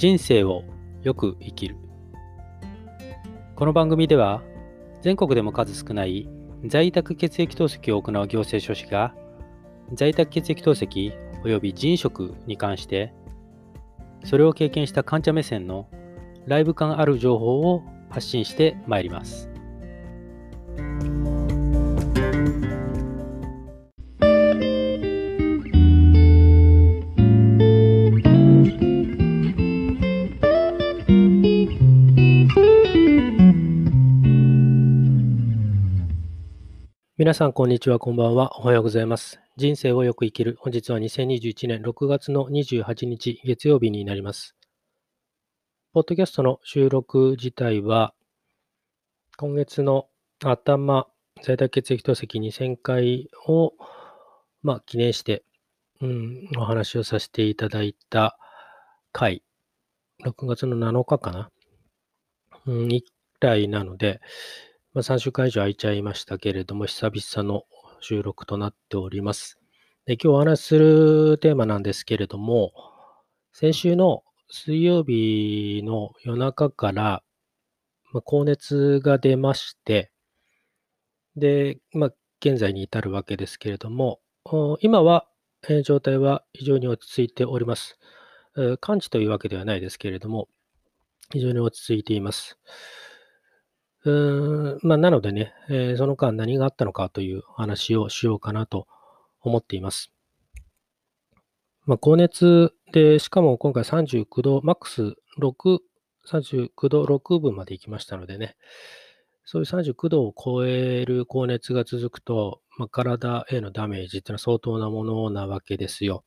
人生をよく生きるこの番組では全国でも数少ない在宅血液透析を行う行政書士が在宅血液透析及び人食に関してそれを経験した患者目線のライブ感ある情報を発信してまいります。皆さん、こんにちは、こんばんは。おはようございます。人生をよく生きる。本日は2021年6月の28日、月曜日になります。ポッドキャストの収録自体は、今月の頭、在宅血液透析2000回を、まあ、記念して、うん、お話をさせていただいた回、6月の7日かな、うん、以来なので、まあ、3週間以上空いちゃいましたけれども、久々の収録となっております。で今日お話しするテーマなんですけれども、先週の水曜日の夜中から、まあ、高熱が出まして、で、まあ、現在に至るわけですけれども、今は、えー、状態は非常に落ち着いております。完治というわけではないですけれども、非常に落ち着いています。うん、まあ、なのでね、えー、その間何があったのかという話をしようかなと思っています。まあ、高熱で、しかも今回39度、マックス6、39度6分まで行きましたのでね、そういう39度を超える高熱が続くと、まあ、体へのダメージっていうのは相当なものなわけですよ。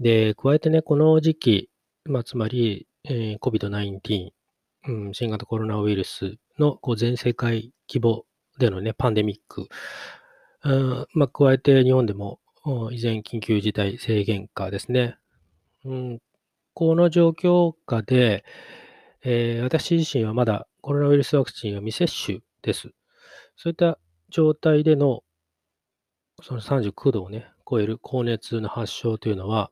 で、加えてね、この時期、まあ、つまり、えー、COVID-19、うん、新型コロナウイルスのこう全世界規模でのね、パンデミック、うんまあ、加えて日本でも依然緊急事態制限下ですね。うん、この状況下で、えー、私自身はまだコロナウイルスワクチンは未接種です。そういった状態でのその39度をね、超える高熱の発症というのは、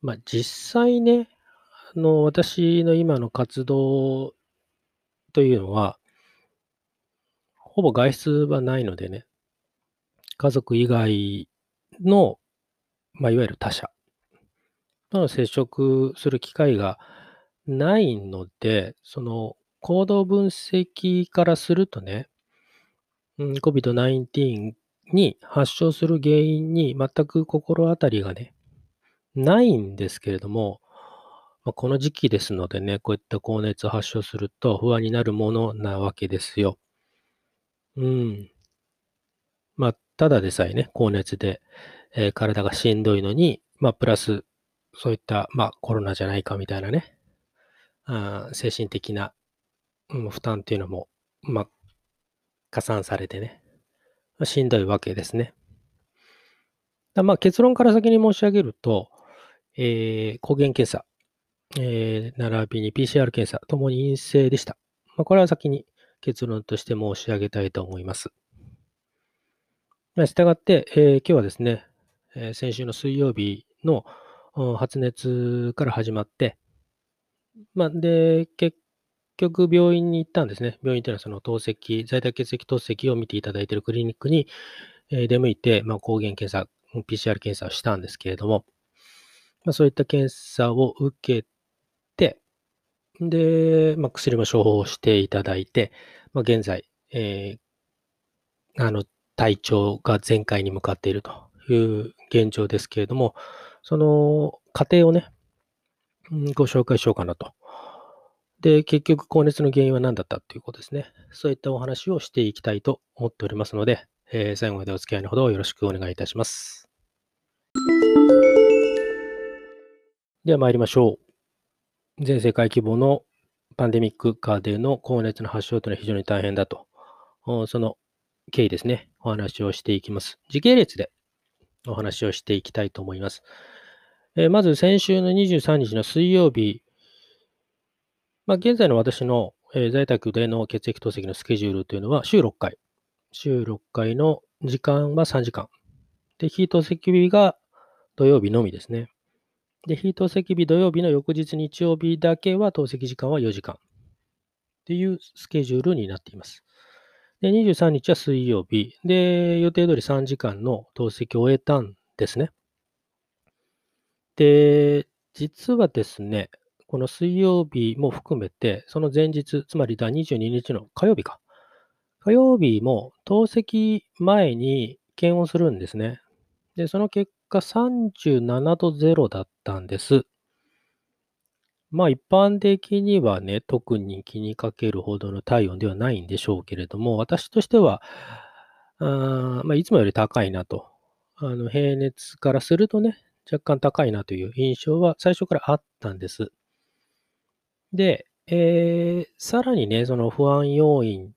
まあ、実際ね、の、私の今の活動というのは、ほぼ外出はないのでね、家族以外の、まあ、いわゆる他者との接触する機会がないので、その行動分析からするとね、うん、COVID-19 に発症する原因に全く心当たりがね、ないんですけれども、ま、この時期ですのでね、こういった高熱を発症すると不安になるものなわけですよ。うん。まあ、ただでさえね、高熱で、えー、体がしんどいのに、まあ、プラス、そういった、まあ、コロナじゃないかみたいなね、あ精神的な、うん、負担っていうのも、まあ、加算されてね、まあ、しんどいわけですね。まあ、結論から先に申し上げると、えー、抗原検査、えー、並びに PCR 検査ともに陰性でした。まあ、これは先に結論として申し上げたいと思います。したがって、えー、今日はですね、えー、先週の水曜日の発熱から始まって、まあ、で、結局病院に行ったんですね。病院というのはその透析、在宅血液透析を見ていただいているクリニックに、出向いて、まあ、抗原検査、PCR 検査をしたんですけれども、まあ、そういった検査を受けで、まあ、薬も処方していただいて、まあ、現在、えー、あの、体調が全開に向かっているという現状ですけれども、その過程をね、ご紹介しようかなと。で、結局、高熱の原因は何だったということですね。そういったお話をしていきたいと思っておりますので、えー、最後までお付き合いのほどよろしくお願いいたします。では参りましょう。全世界規模のパンデミック下での高熱の発症というのは非常に大変だと、その経緯ですね、お話をしていきます。時系列でお話をしていきたいと思います。えー、まず先週の23日の水曜日、まあ、現在の私の、え、在宅での血液透析のスケジュールというのは週6回。週6回の時間は3時間。で、非透析日が土曜日のみですね。で、非透析日土曜日の翌日日曜日だけは透析時間は4時間っていうスケジュールになっています。で、23日は水曜日。で、予定通り3時間の透析を終えたんですね。で、実はですね、この水曜日も含めて、その前日、つまりだ22日の火曜日か。火曜日も透析前に検温するんですね。で、その結果37度0だったんです。まあ一般的にはね、特に気にかけるほどの体温ではないんでしょうけれども、私としては、あまあ、いつもより高いなと。あの平熱からするとね、若干高いなという印象は最初からあったんです。で、えー、さらにね、その不安要因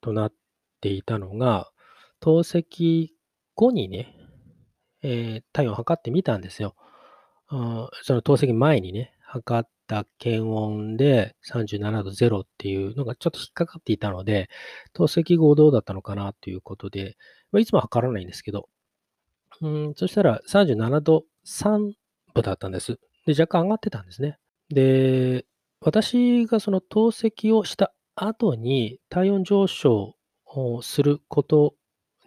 となっていたのが、透析後にね、えー、体温を測ってみたんですよ。あその透析前にね、測った検温で37度0っていうのがちょっと引っかかっていたので、透析後どうだったのかなということで、まあ、いつも測らないんですけど、うん、そしたら37度3分だったんです。で、若干上がってたんですね。で、私がその透析をした後に体温上昇をすること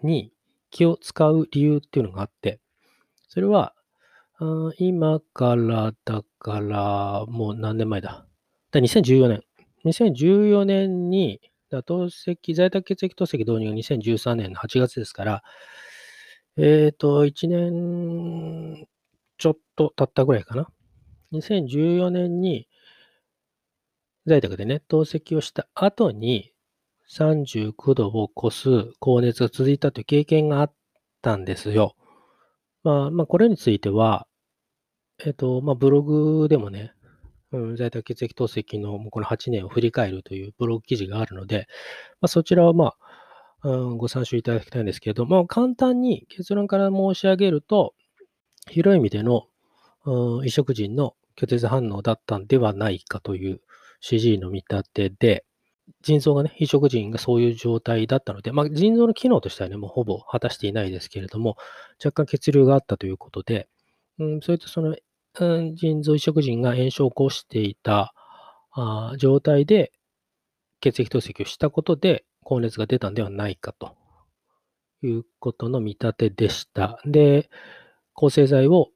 に気を使う理由っていうのがあって、それは、今からだからもう何年前だ？だ2014年。2014年に、透析、在宅血液透析導入が2013年の8月ですから、えっ、ー、と、1年ちょっと経ったぐらいかな。2014年に在宅でね、透析をした後に39度を超す高熱が続いたという経験があったんですよ。まあ、まあ、これについては、えっと、まあ、ブログでもね、うん、在宅血液透析のこの8年を振り返るというブログ記事があるので、まあ、そちらはまあ、うん、ご参照いただきたいんですけれども、簡単に結論から申し上げると、広い意味での、うん、移植人の拒絶反応だったんではないかという CG の見立てで、腎臓がね、移植人がそういう状態だったので、まあ、腎臓の機能としてはね、もうほぼ果たしていないですけれども、若干血流があったということで、うん、それとその、うん、腎臓移植人が炎症を起こしていたあ状態で血液透析をしたことで高熱が出たんではないかということの見立てでした。で、抗生剤を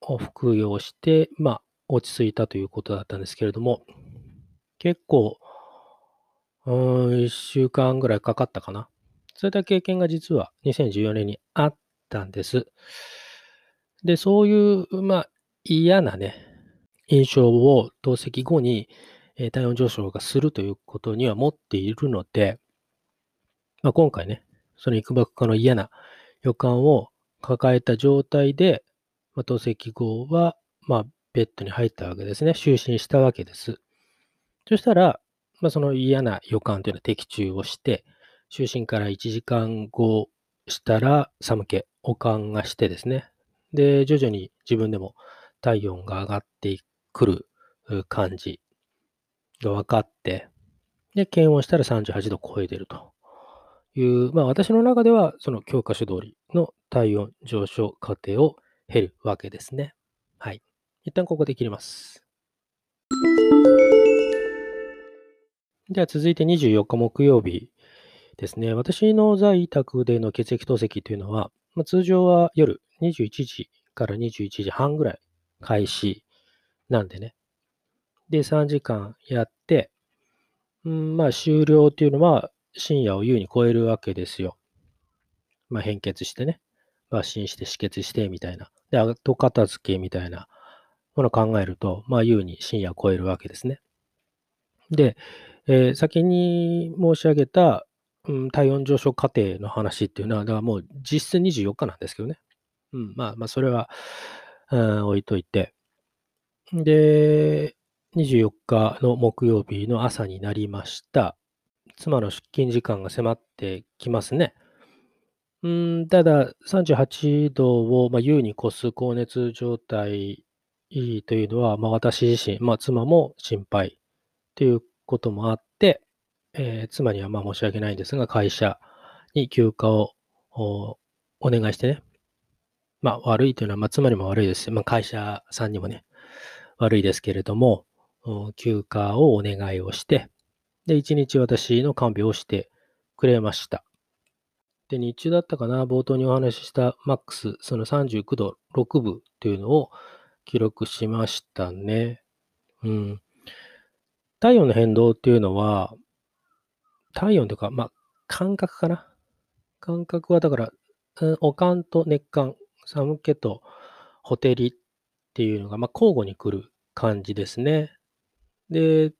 服用して、まあ、落ち着いたということだったんですけれども、結構、うん、一週間ぐらいかかったかな。そういった経験が実は2014年にあったんです。で、そういう、まあ、嫌なね、印象を透析後に、えー、体温上昇がするということには持っているので、まあ、今回ね、その幾ばくかの嫌な予感を抱えた状態で、まあ、透析後は、まあ、ベッドに入ったわけですね。就寝したわけです。そしたら、まあ、その嫌な予感というのは的中をして、就寝から1時間後したら寒気、悪感がしてですね。で、徐々に自分でも体温が上がってくる感じが分かって、で、検温したら38度超えてるという、まあ私の中ではその教科書通りの体温上昇過程を経るわけですね。はい。一旦ここで切ります。では続いて24日木曜日ですね。私の在宅での血液透析というのは、まあ、通常は夜21時から21時半ぐらい開始なんでね。で、3時間やって、うん、まあ終了っていうのは深夜を優に超えるわけですよ。まあ変血してね。抜心して止血してみたいな。で、後片付けみたいなものを考えると、まあ優に深夜を超えるわけですね。で、えー、先に申し上げた、うん、体温上昇過程の話っていうのは、だからもう実質24日なんですけどね。うん、まあまあ、それは、うん、置いといて。で、24日の木曜日の朝になりました。妻の出勤時間が迫ってきますね。うん、ただ、38度を、まあ、優に越す高熱状態というのは、まあ、私自身、まあ、妻も心配ということもあって、えー、妻にはまあ申し訳ないんですが、会社に休暇をお願いしてね、まあ悪いというのは、まあ妻にも悪いですし、まあ会社さんにもね、悪いですけれども、休暇をお願いをして、で、1日私の看病をしてくれました。で、日中だったかな、冒頭にお話ししたマックス、その39度6分というのを記録しましたね。うん。体温の変動っていうのは、体温というか、まあ、感覚かな。感覚はだから、うん、おかんと熱感、寒気とほてりっていうのが、まあ、交互に来る感じですね。で、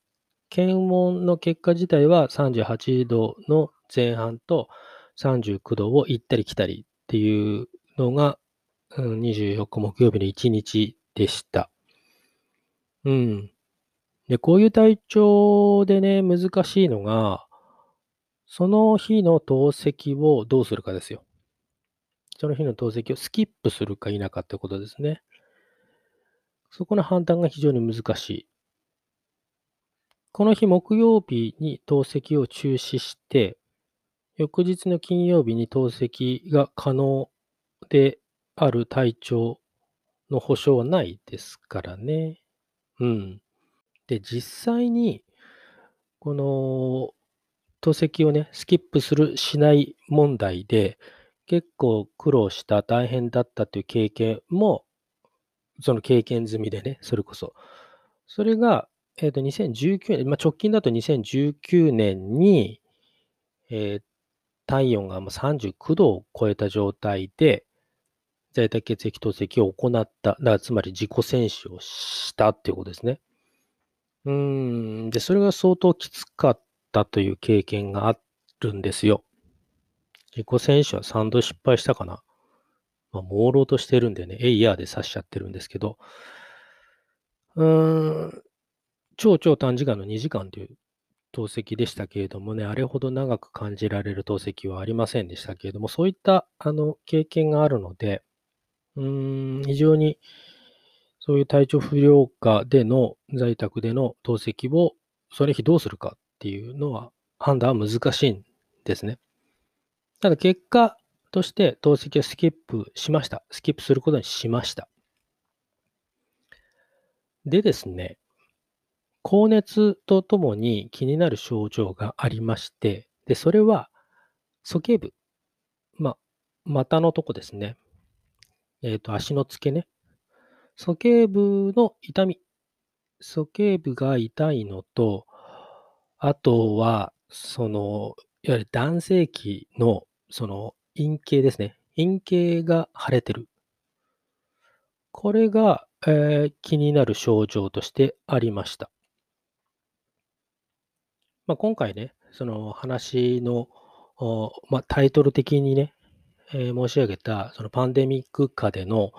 検温の結果自体は38度の前半と39度を行ったり来たりっていうのが、うん、24日木曜日の1日でした。うん。で、こういう体調でね、難しいのが、その日の透析をどうするかですよ。その日の透析をスキップするか否かってことですね。そこの判断が非常に難しい。この日木曜日に透析を中止して、翌日の金曜日に透析が可能である体調の保証はないですからね。うん。で、実際に、この透析をね、スキップする、しない問題で、結構苦労した、大変だったという経験も、その経験済みでね、それこそ。それが、えっ、ー、と、2019年、まあ、直近だと2019年に、えー、体温が39度を超えた状態で、在宅血液透析を行った。だからつまり自己選手をしたっていうことですね。うーん。で、それが相当きつかったという経験があるんですよ。自己選手は3度失敗したかな。まあ、朦朧としてるんでね、エイヤーで刺しちゃってるんですけど、うーん、超超短時間の2時間という透析でしたけれどもね、あれほど長く感じられる透析はありませんでしたけれども、そういったあの経験があるので、うーん、非常にそういう体調不良下での在宅での透析をその日どうするかっていうのは判断は難しいんですね。ただ結果として透析をスキップしました。スキップすることにしました。でですね、高熱とともに気になる症状がありまして、で、それは、鼠径部。ま、股のとこですね。えっ、ー、と、足の付け根。鼠径部の痛み。鼠径部が痛いのと、あとは、その、いわゆる男性器の、その、陰茎ですね。陰茎が腫れてる。これが、えー、気になる症状としてありました。まあ、今回ね、その話の、まあ、タイトル的にね、えー、申し上げた、そのパンデミック下での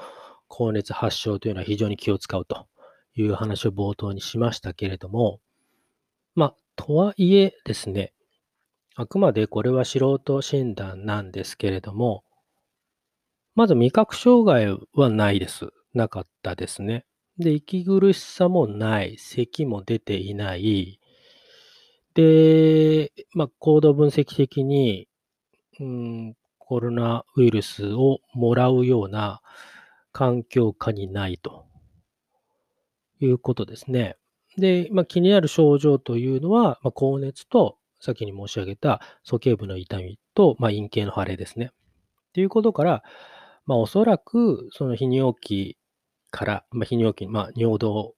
高熱発症というのは非常に気を使うという話を冒頭にしましたけれども、まあ、とはいえですね、あくまでこれは素人診断なんですけれども、まず味覚障害はないです。なかったですね。で、息苦しさもない、咳も出ていない、で、まあ、行動分析的に、うん、コロナウイルスをもらうような環境下にないということですね。で、まあ、気になる症状というのは、まあ、高熱と、先に申し上げた鼠径部の痛みと、まあ、陰茎の腫れですね。ということから、まあ、おそらく、その泌尿器から、まあ、泌尿器、まあ、尿道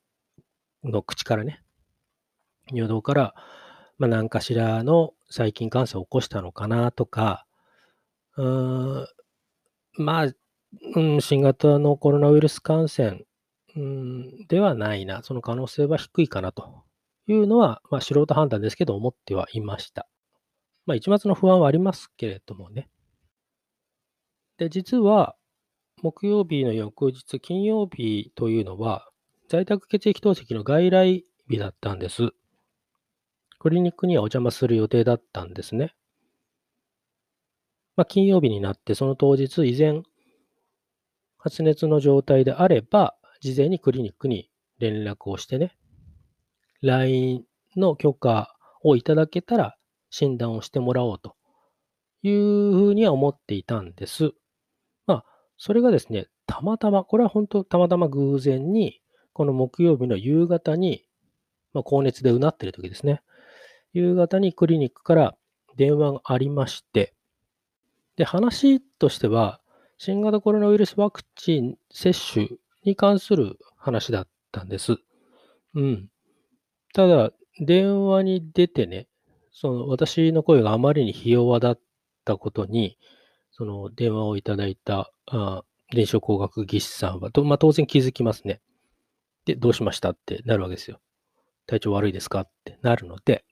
の口からね、尿道から、まあ、何かしらの細菌感染を起こしたのかなとか、うーん、まあ、うん、新型のコロナウイルス感染、うん、ではないな、その可能性は低いかなというのは、まあ、素人判断ですけど、思ってはいました。まあ、一末の不安はありますけれどもね。で、実は、木曜日の翌日、金曜日というのは、在宅血液透析の外来日だったんです。クリニックにはお邪魔する予定だったんですね。まあ、金曜日になって、その当日、以前、発熱の状態であれば、事前にクリニックに連絡をしてね、LINE の許可をいただけたら診断をしてもらおうというふうには思っていたんです。まあ、それがですね、たまたま、これは本当たまたま偶然に、この木曜日の夕方に、まあ、高熱でうなってる時ですね。夕方にクリニックから電話がありまして、で、話としては、新型コロナウイルスワクチン接種に関する話だったんです。うん。ただ、電話に出てね、その私の声があまりにひ弱だったことに、その電話をいただいた、あ臨床工学技師さんは、まあ、当然気づきますね。で、どうしましたってなるわけですよ。体調悪いですか？ってなるので、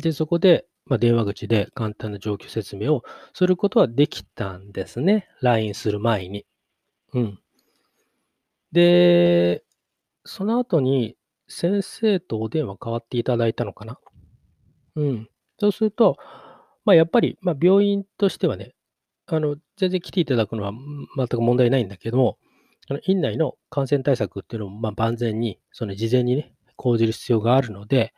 で、そこで、まあ、電話口で簡単な状況説明をすることはできたんですね。LINE する前に。うん。で、その後に先生とお電話変わっていただいたのかな。うん。そうすると、まあ、やっぱり、まあ、病院としてはね、あの、全然来ていただくのは全く問題ないんだけども、あの院内の感染対策っていうのを、ま、万全に、その事前にね、講じる必要があるので、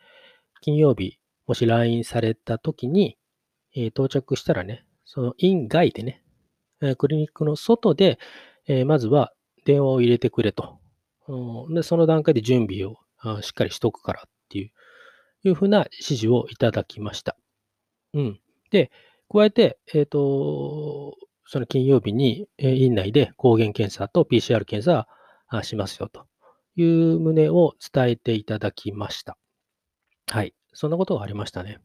金曜日、もし来院された時に、え、到着したらね、その院外でね、え、クリニックの外で、え、まずは電話を入れてくれと。で、その段階で準備をしっかりしとくからっていう、いうふうな指示をいただきました。うん。で、加えて、えっ、ー、と、その金曜日に、え院内で抗原検査と PCR 検査しますよという旨を伝えていただきました。はい。そんなことがありましたね。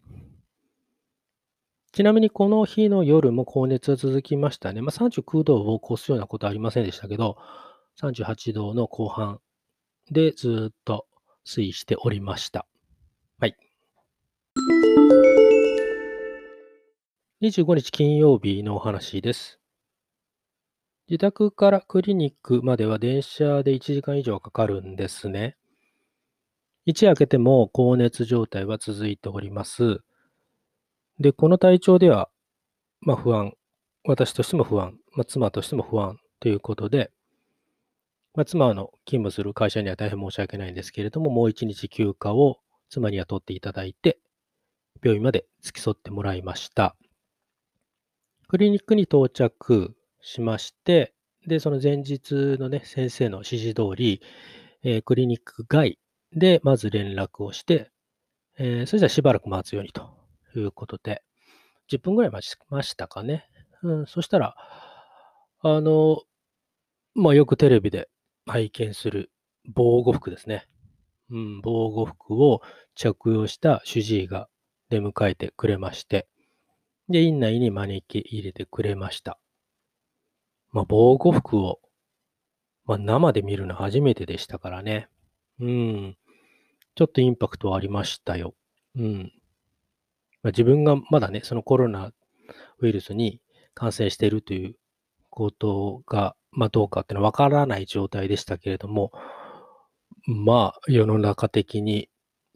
ちなみにこの日の夜も高熱は続きましたね。まあ、39度を超すようなことはありませんでしたけど、38度の後半でずっと推移しておりました。はい。25日金曜日のお話です。自宅からクリニックまでは電車で1時間以上かかるんですね。一夜明けても高熱状態は続いております。で、この体調では、まあ不安、私としても不安、まあ、妻としても不安ということで、まあ、妻の勤務する会社には大変申し訳ないんですけれども、もう一日休暇を妻に雇っていただいて、病院まで付き添ってもらいました。クリニックに到着しまして、で、その前日のね、先生の指示通り、えー、クリニック外でまず連絡をして、えー、それじゃしばらく待つようにということで、10分ぐらい待ちましたかね。うん、そしたら、あの、まあ、よくテレビで拝見する防護服ですね。うん、防護服を着用した主治医が出迎えてくれまして、で、院内に招き入れてくれました。まあ、防護服を、まあ、生で見るの初めてでしたからね。うん。ちょっとインパクトはありましたよ。うん。まあ、自分がまだね、そのコロナウイルスに感染しているということが、まあ、どうかっていうのはわからない状態でしたけれども、まあ、世の中的に、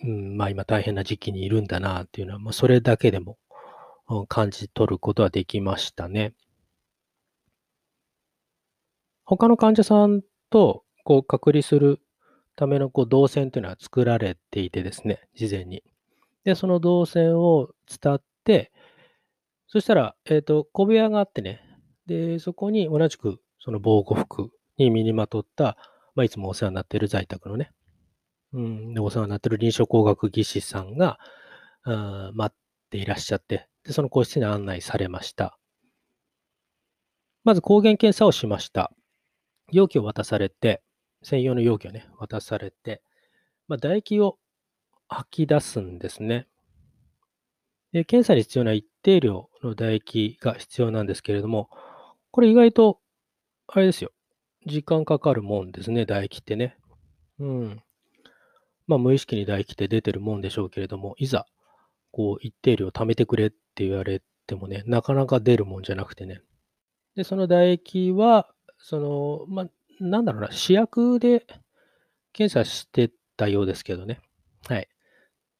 うん、まあ今大変な時期にいるんだなっていうのは、まあそれだけでも感じ取ることはできましたね。他の患者さんとこう隔離するためのこう動線というのは作られていてですね、事前に。で、その動線を伝って、そしたら、えっ、ー、と、小部屋があってね、で、そこに同じくその防護服に身にまとった、まあ、いつもお世話になっている在宅のね、うん、でお世話になっている臨床工学技師さんが、あ待っていらっしゃって、で、その個室に案内されました。まず抗原検査をしました。容器を渡されて、専用の容器をね、渡されて、まあ、唾液を吐き出すんですね。で、検査に必要な一定量の唾液が必要なんですけれども、これ意外と、あれですよ。時間かかるもんですね、唾液ってね。うん。まあ、無意識に唾液って出てるもんでしょうけれども、いざ、こう、一定量貯めてくれって言われてもね、なかなか出るもんじゃなくてね。で、その唾液は、その、まあ、なんだろうな、試薬で検査してたようですけどね。はい。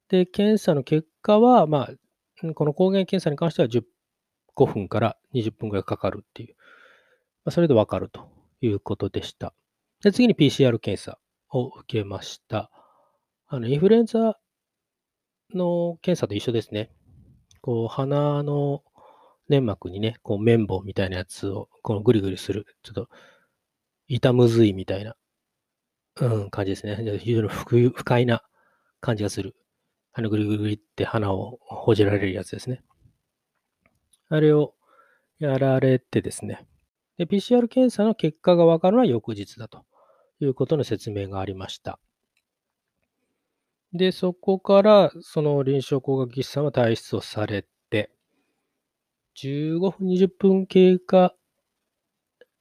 で、検査の結果は、まあ、この抗原検査に関しては15分から20分ぐらいかかるっていう、まあ、それでわかるということでした。で、次に PCR 検査を受けました。あの、インフルエンザの検査と一緒ですね。こう、鼻の粘膜にね、こう綿棒みたいなやつをこのぐりぐりする。ちょっと痛むずいみたいな、うん、感じですね。非常に不快な感じがする。あのぐりぐりって鼻をほじられるやつですね。あれをやられてですね。で、PCR 検査の結果がわかるのは翌日だということの説明がありました。で、そこから、その臨床工学技師さんは退出をされて、15分、20分経過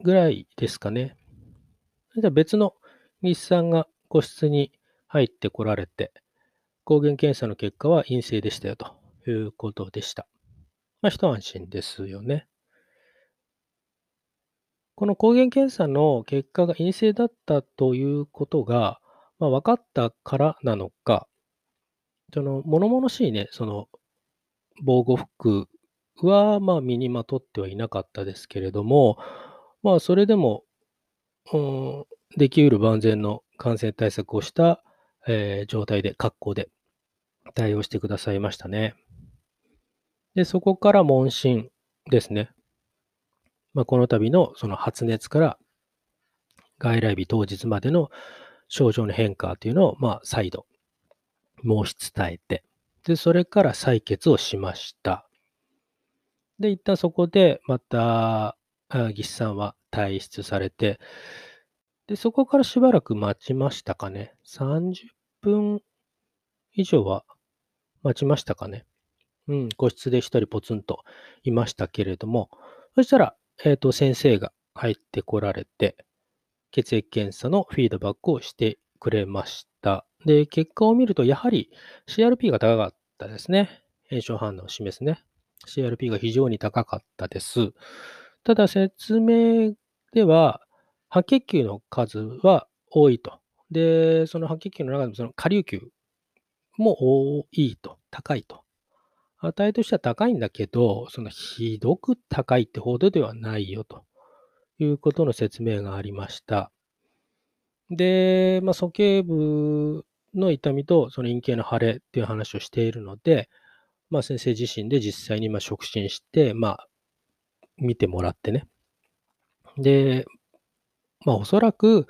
ぐらいですかね。じゃあ別の技師さんが個室に入ってこられて、抗原検査の結果は陰性でしたよということでした。まあ、一安心ですよね。この抗原検査の結果が陰性だったということが、まあ、分かったからなのか、その、物々しいね、その、防護服は、まあ、身にまとってはいなかったですけれども、まあ、それでも、できうる万全の感染対策をした、えー、状態で、格好で対応してくださいましたね。で、そこから問診ですね。まあ、この度のその発熱から外来日当日までの症状の変化というのを、まあ、再度申し伝えて、で、それから採血をしました。で、一旦そこでまた、技師さんは退出されて、で、そこからしばらく待ちましたかね。30分以上は待ちましたかね。うん、個室で一人ポツンといましたけれども、そしたら、えっ、ー、と、先生が入ってこられて、血液検査のフィードバックをしてくれました。で、結果を見ると、やはり CRP が高かったですね。炎症反応を示すね。CRP が非常に高かったです。ただ、説明では、白血球の数は多いと。で、その白血球の中でもその下流球も多いと、高いと。値としては高いんだけど、そのひどく高いってほどではないよということの説明がありました。で、まあ、鼠径部の痛みとその陰茎の腫れっていう話をしているので、まあ、先生自身で実際にま触診して、まあ、見てもらってね。で、まあ、おそらく、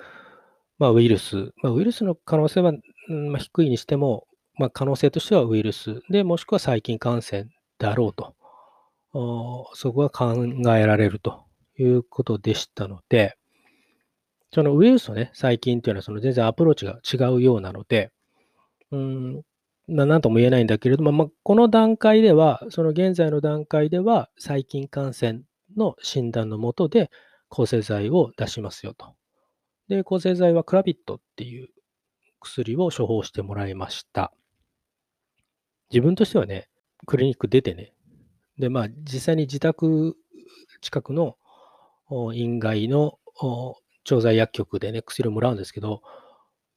まあ、ウイルス、まあ、ウイルスの可能性は、まあ、低いにしても、まあ、可能性としてはウイルスで、もしくは細菌感染だろうと、そこが考えられるということでしたので、そのウイルスとね、細菌っていうのはその全然アプローチが違うようなので、うん、なんとも言えないんだけれども、まあ、この段階では、その現在の段階では、細菌感染の診断のもとで抗生剤を出しますよと。で、抗生剤はクラビットっていう薬を処方してもらいました。自分としてはね、クリニック出てね、で、まあ、実際に自宅近くの院外の調剤薬局でね、薬をもらうんですけど、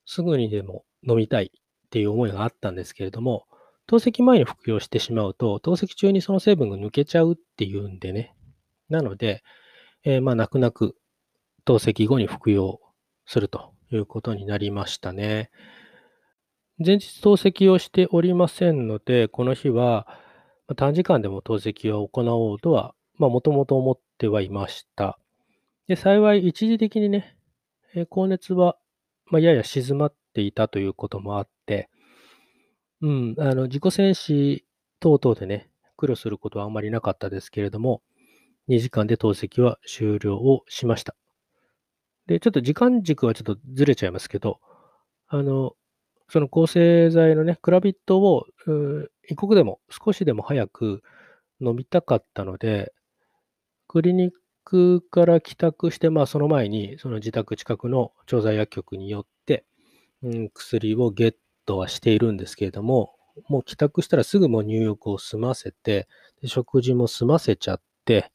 すぐにでも飲みたいっていう思いがあったんですけれども、透析前に服用してしまうと、透析中にその成分が抜けちゃうっていうんでね。なので、えー、まあ、泣く泣く透析後に服用するということになりましたね。前日透析をしておりませんので、この日は短時間でも透析を行おうとは、まあ、もともと思ってはいました。で、幸い一時的にね、え高熱は、まあ、やや静まっていたということもあって、うん、あの、自己戦死等々でね、苦慮することはあんまりなかったですけれども、2時間で透析は終了をしました。で、ちょっと時間軸はちょっとずれちゃいますけど、あの、その抗生剤のね、クラビットを、一刻でも少しでも早く飲みたかったので、クリニックから帰宅して、まあその前に、その自宅近くの調剤薬局によって、うん、薬をゲットはしているんですけれども、もう帰宅したらすぐもう入浴を済ませて、食事も済ませちゃって、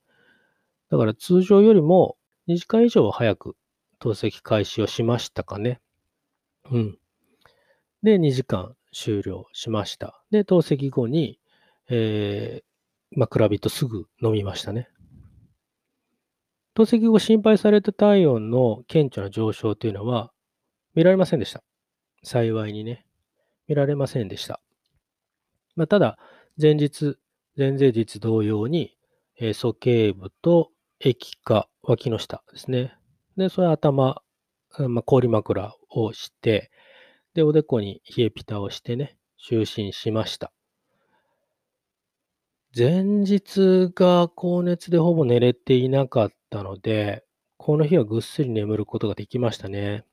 だから通常よりも2時間以上早く透析開始をしましたかね。うん。で、2時間終了しました。で、透析後に、えー、まあ、クラビットすぐ飲みましたね。透析後心配された体温の顕著な上昇というのは見られませんでした。幸いにね、見られませんでした。まあ、ただ、前日、前々日同様に、えー、鼠径部と液化、脇の下ですね。で、それ頭、まあ、氷枕をして、で、おでこに冷えピタをしてね、就寝しました。前日が高熱でほぼ寝れていなかったので、この日はぐっすり眠ることができましたね。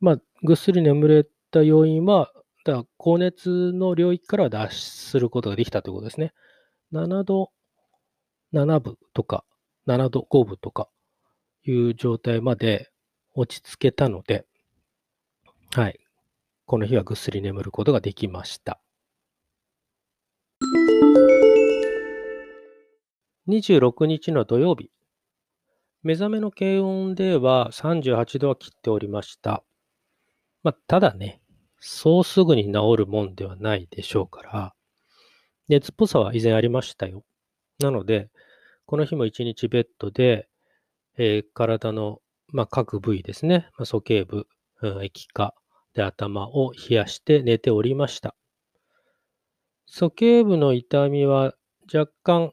まあ、ぐっすり眠れた要因は、だ高熱の領域から脱出することができたということですね。7度7分とか、7度5分とかいう状態まで落ち着けたので、はい。この日はぐっすり眠ることができました。26日の土曜日、目覚めの軽温では38度は切っておりました。まあ、ただね、そうすぐに治るもんではないでしょうから、熱っぽさは以前ありましたよ。なので、この日も一日ベッドで、えー、体の、まあ、各部位ですね、まあ、鼠径部、うん、液化で頭を冷やして寝ておりました。鼠径部の痛みは若干、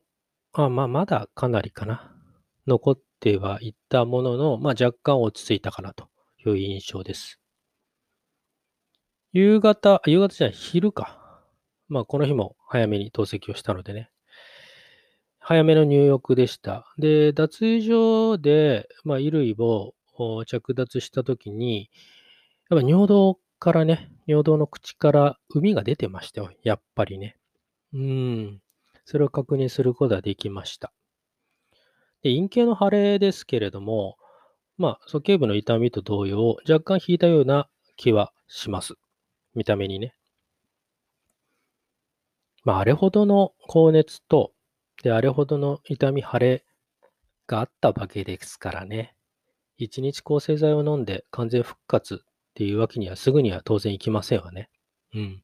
あまあ、まだかなりかな。残ってはいたものの、まあ、若干落ち着いたかなという印象です。夕方、夕方じゃない、昼か。まあ、この日も早めに透析をしたのでね。早めの入浴でした。で、脱衣所で、まあ、衣類を着脱したときに、やっぱ尿道からね、尿道の口から海が出てましたよ。やっぱりね。うん。それを確認することができました。で、陰茎の腫れですけれども、まあ、鼠径部の痛みと同様、若干引いたような気はします。見た目にね。まあ、あれほどの高熱と、で、あれほどの痛み、腫れがあったわけですからね。一日抗生剤を飲んで完全復活っていうわけにはすぐには当然いきませんわね。うん。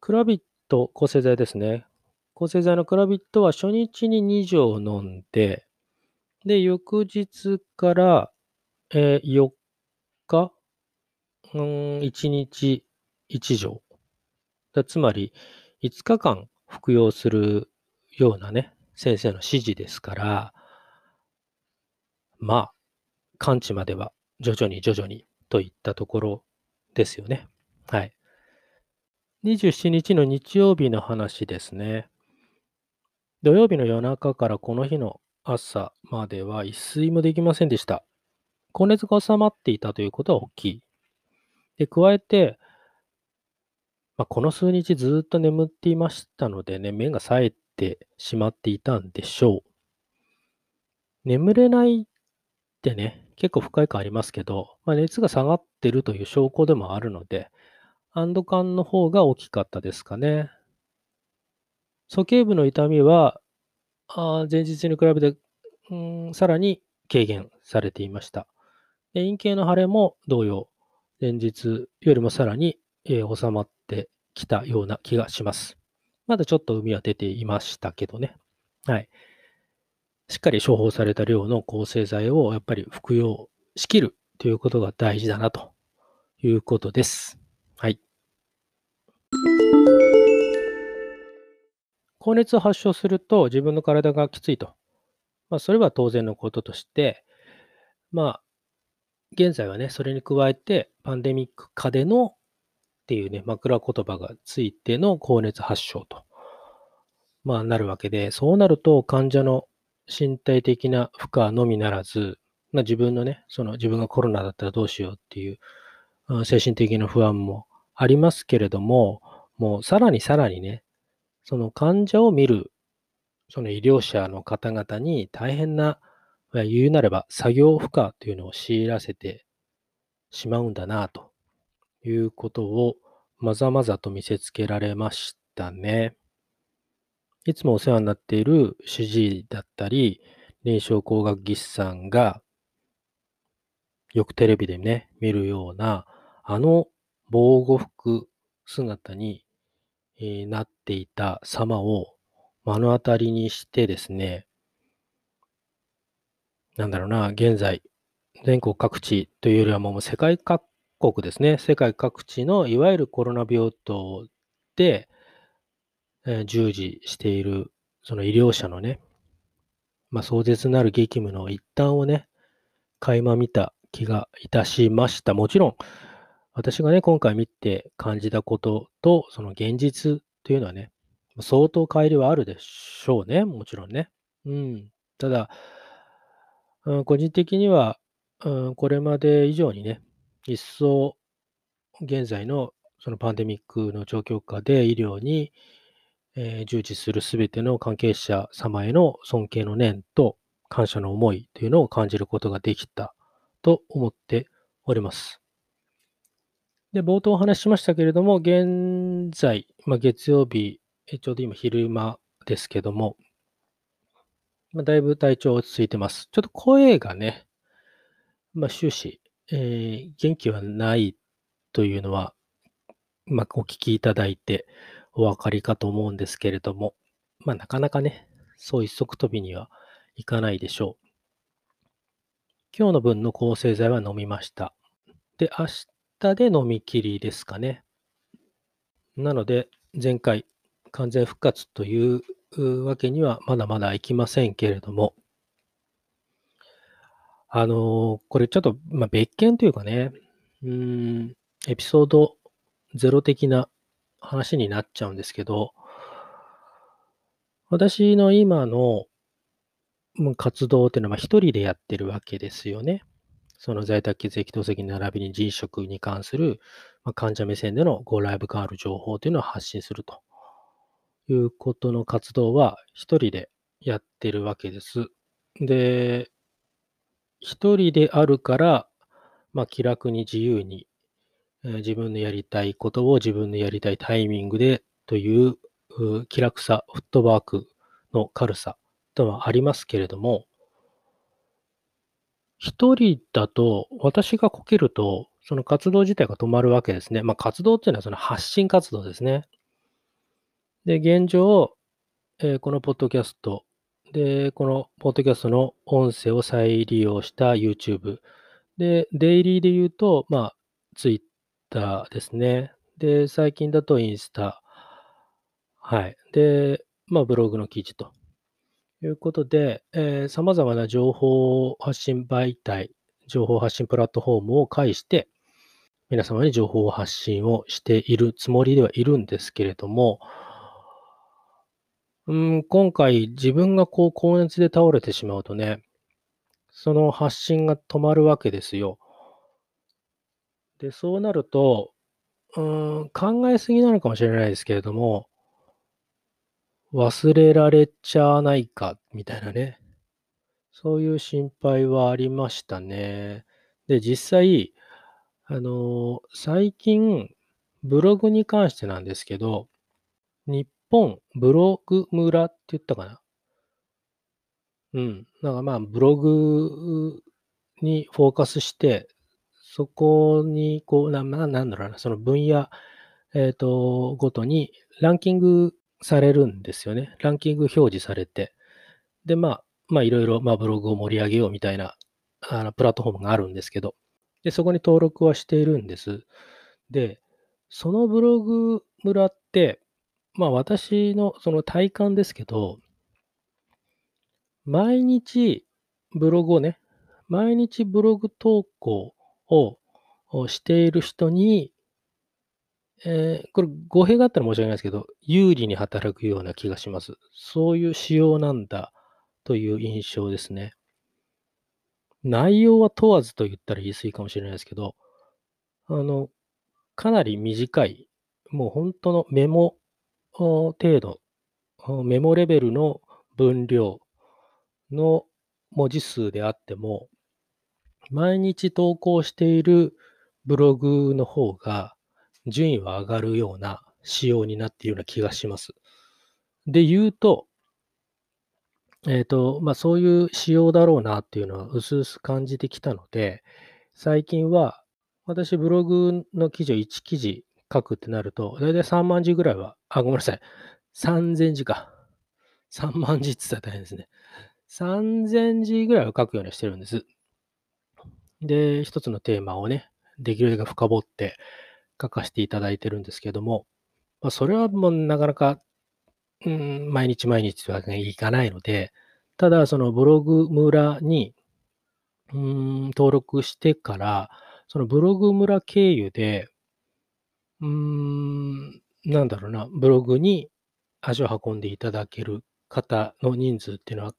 クラビット抗生剤ですね。抗生剤のクラビットは初日に2錠飲んで、で、翌日から、えー、4日、うん、1日1錠。つまり、5日間服用するようなね、先生の指示ですから、まあ、完治までは徐々に徐々にといったところですよね。はい。27日の日曜日の話ですね。土曜日の夜中からこの日の朝までは一睡もできませんでした。高熱が収まっていたということは大きい。で、加えて、まあ、この数日ずっと眠っていましたのでね、目が冴えてしまっていたんでしょう。眠れないってね、結構不快感ありますけど、まあ、熱が下がってるという証拠でもあるので、安堵感の方が大きかったですかね。鼠径部の痛みは、あ前日に比べて、うん、さらに軽減されていました。で陰茎の腫れも同様、前日よりもさらに、えー、収まってきたような気がします。まだちょっと海は出ていましたけどね。はい。しっかり処方された量の抗生剤をやっぱり服用しきるということが大事だなということです。はい。高熱を発症すると自分の体がきついと。まあ、それは当然のこととして、まあ、現在はね、それに加えて、パンデミック下でのっていうね、枕言葉がついての高熱発症と、まあ、なるわけで、そうなると患者の身体的な負荷のみならず、まあ、自分のね、その自分がコロナだったらどうしようっていう、精神的な不安もありますけれども、もうさらにさらにね、その患者を見る、その医療者の方々に大変な、言うなれば作業負荷というのを強いらせてしまうんだな、と。いうことをまざまざと見せつけられましたね。いつもお世話になっている主治医だったり、臨床工学技師さんが、よくテレビでね、見るような、あの防護服姿に、なっていた様を目の当たりにしてですね、なんだろうな、現在、全国各地というよりはもう世界各国ですね、世界各地のいわゆるコロナ病棟で、え従事している、その医療者のね、まあ、壮絶なる激務の一端をね、垣間見た気がいたしました。もちろん、私がね、今回見て感じたことと、その現実というのはね、相当乖離はあるでしょうね、もちろんね。うん。ただ、うん、個人的には、うん、これまで以上にね、一層、現在のそのパンデミックの状況下で医療に、えー、従事するすべての関係者様への尊敬の念と感謝の思いというのを感じることができたと思っております。で、冒頭お話ししましたけれども、現在、まあ、月曜日、ちょうど今昼間ですけども、まあ、だいぶ体調落ち着いてます。ちょっと声がね、まあ、終始、えー、元気はないというのは、まあ、お聞きいただいてお分かりかと思うんですけれども、まあ、なかなかね、そう一足飛びにはいかないでしょう。今日の分の抗生剤は飲みました。で、明日で飲み切りですかね。なので、前回完全復活というわけにはまだまだいきませんけれども、あの、これちょっと、まあ、別件というかね、うん、エピソードゼロ的な話になっちゃうんですけど、私の今の活動っていうのは一人でやってるわけですよね。その在宅血液透析並びに人食に関する、ま患者目線での Go ライブがある情報というのを発信するということの活動は一人でやってるわけです。で、一人であるから、まあ、気楽に自由に、えー、自分のやりたいことを自分のやりたいタイミングでというう気楽さ、フットワークの軽さとはありますけれども、一人だと、私がこけると、その活動自体が止まるわけですね。まあ、活動っていうのはその発信活動ですね。で、現状、えー、このポッドキャスト、で、このポッドキャストの音声を再利用した YouTube。で、デイリーで言うと、まあ、Twitter ですね。で、最近だとインスタ。はい。で、まあ、ブログの記事と。いうことで、えー、様々な情報発信媒体、情報発信プラットフォームを介して、皆様に情報発信をしているつもりではいるんですけれども、うん、今回自分がこう高熱で倒れてしまうとね、その発信が止まるわけですよ。で、そうなると、うん、考えすぎなのかもしれないですけれども、忘れられちゃわないか、みたいなね。そういう心配はありましたね。で、実際、あの、最近、ブログに関してなんですけど、日本ブログ村って言ったかな？うん。なんかまあ、ブログにフォーカスして、そこに、こう、な、なんだろうな、その分野、えっ、ー、と、ごとにランキングされるんですよね。ランキング表示されて。で、まあ、まあ、いろいろ、まあ、ブログを盛り上げようみたいな、あの、プラットフォームがあるんですけど、で、そこに登録はしているんです。で、そのブログ村って、まあ、私のその体感ですけど、毎日ブログをね、毎日ブログ投稿をしている人に、えー、これ語弊があったら申し訳ないですけど、有利に働くような気がします。そういう仕様なんだという印象ですね。内容は問わずと言ったら言い過ぎかもしれないですけど、あの、かなり短い、もう本当のメモ程度、メモレベルの分量の文字数であっても、毎日投稿しているブログの方が、順位は上がるような仕様になっているような気がします。で言うと、えっ、ー、と、まあそういう仕様だろうなっていうのは薄々感じてきたので、最近は私ブログの記事を1記事書くってなると、だいたい3万字ぐらいは、あ、ごめんなさい。3000字か。3万字って言ったら大変ですね。3000字ぐらいは書くようにしてるんです。で、一つのテーマをね、できるだけ深掘って書かせていただいてるんですけども、まあ、それはもうなかなか、うん、毎日毎日というわけにいかないので、ただそのブログ村に、うん、登録してから、そのブログ村経由で、うーん、なんだろうな、ブログに足を運んでいただける方の人数っていうのは、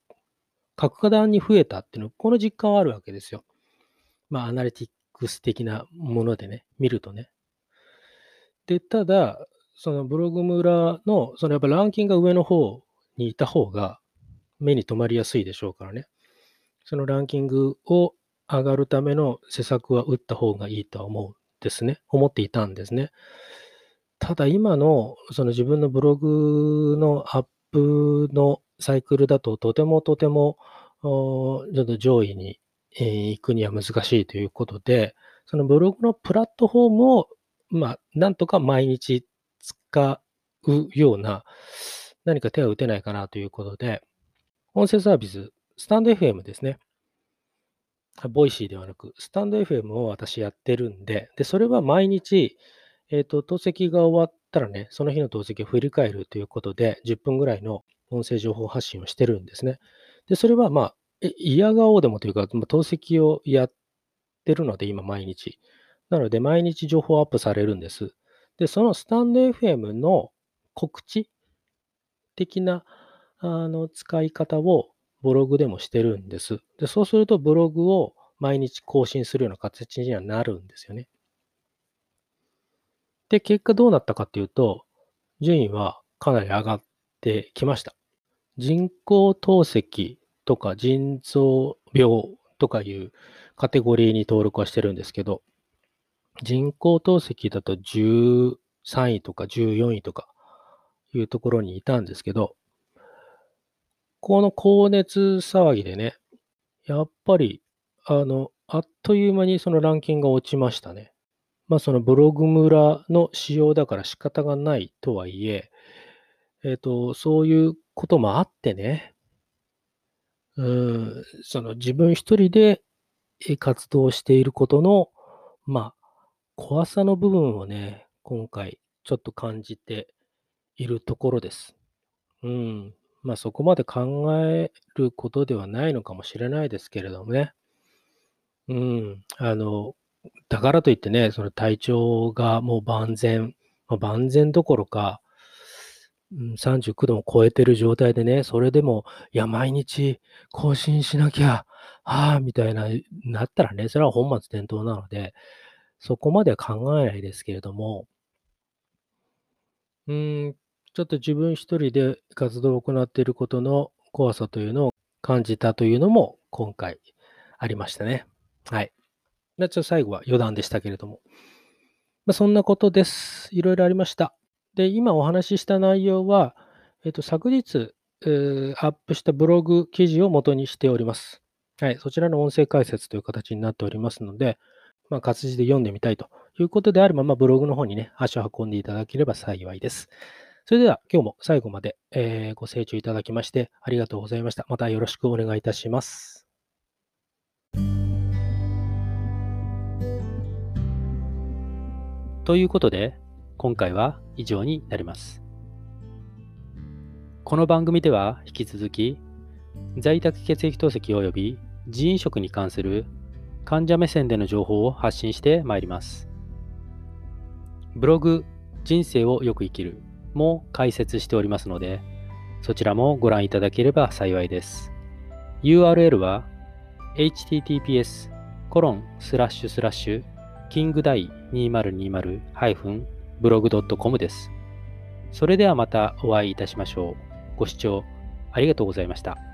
格段に増えたっていうのは、この実感はあるわけですよ。まあ、アナリティクス的なものでね、見るとね。で、ただ、そのブログ村の、そのやっぱランキングが上の方にいた方が目に留まりやすいでしょうからね。そのランキングを上がるための施策は打った方がいいとは思うですね。思っていたんですね。ただ今のその自分のブログのアップのサイクルだととてもとてもちょっと上位に、え行くには難しいということで、そのブログのプラットフォームを、まあ、なんとか毎日使うような何か手を打てないかなということで、音声サービス、スタンド FM ですね。ボイシーではなく、スタンド FM を私やってるんで、で、それは毎日、えっ、と、透析が終わったらね、その日の透析を振り返るということで、10分ぐらいの音声情報発信をしてるんですね。で、それはまあ、否が応でもというか、まあ透析をやってるので、今毎日。なので、毎日情報アップされるんです。で、そのスタンド FM の告知的なあの使い方をブログでもしてるんです。で、そうするとブログを毎日更新するような形にはなるんですよね。で、結果どうなったかっていうと、順位はかなり上がってきました。人工透析とか腎臓病とかいうカテゴリーに登録はしてるんですけど、人工透析だと13位とか14位とかいうところにいたんですけど、この高熱騒ぎでね、やっぱり、あの、あっという間にそのランキングが落ちましたね。まあそのブログ村の仕様だから仕方がないとはいえ、えっ、と、そういうこともあってね、うん、その自分一人で活動していることの、まあ、怖さの部分をね、今回ちょっと感じているところです。うん。まあそこまで考えることではないのかもしれないですけれどもね。うん。あの、だからといってね、その体調がもう万全、ま、万全どころか、39度も超えてる状態でね、それでも、いや、毎日更新しなきゃ、ああ、みたいな、なったらね、それは本末転倒なので、そこまでは考えないですけれども、うん、ちょっと自分一人で活動を行っていることの怖さというのを感じたというのも今回ありましたね。はい。まあちょっと最後は余談でしたけれども。まあ、そんなことです。いろいろありました。で、今お話しした内容は、えっと、昨日、えーアップしたブログ記事を元にしております。はい。そちらの音声解説という形になっておりますので、まあ、活字で読んでみたいということであれば、まあ、ブログの方にね、足を運んでいただければ幸いです。それでは今日も最後まで、えーご清聴いただきましてありがとうございました。またよろしくお願いいたします。ということで、今回は以上になります。この番組では引き続き、在宅血液透析及び人員食に関する患者目線での情報を発信してまいります。ブログ、人生をよく生きるも解説しておりますので、そちらもご覧いただければ幸いです。URL は https コロンスラッシュスラッシュキングダイ 2020-blog.com です。それではまたお会いいたしましょう。ご視聴ありがとうございました。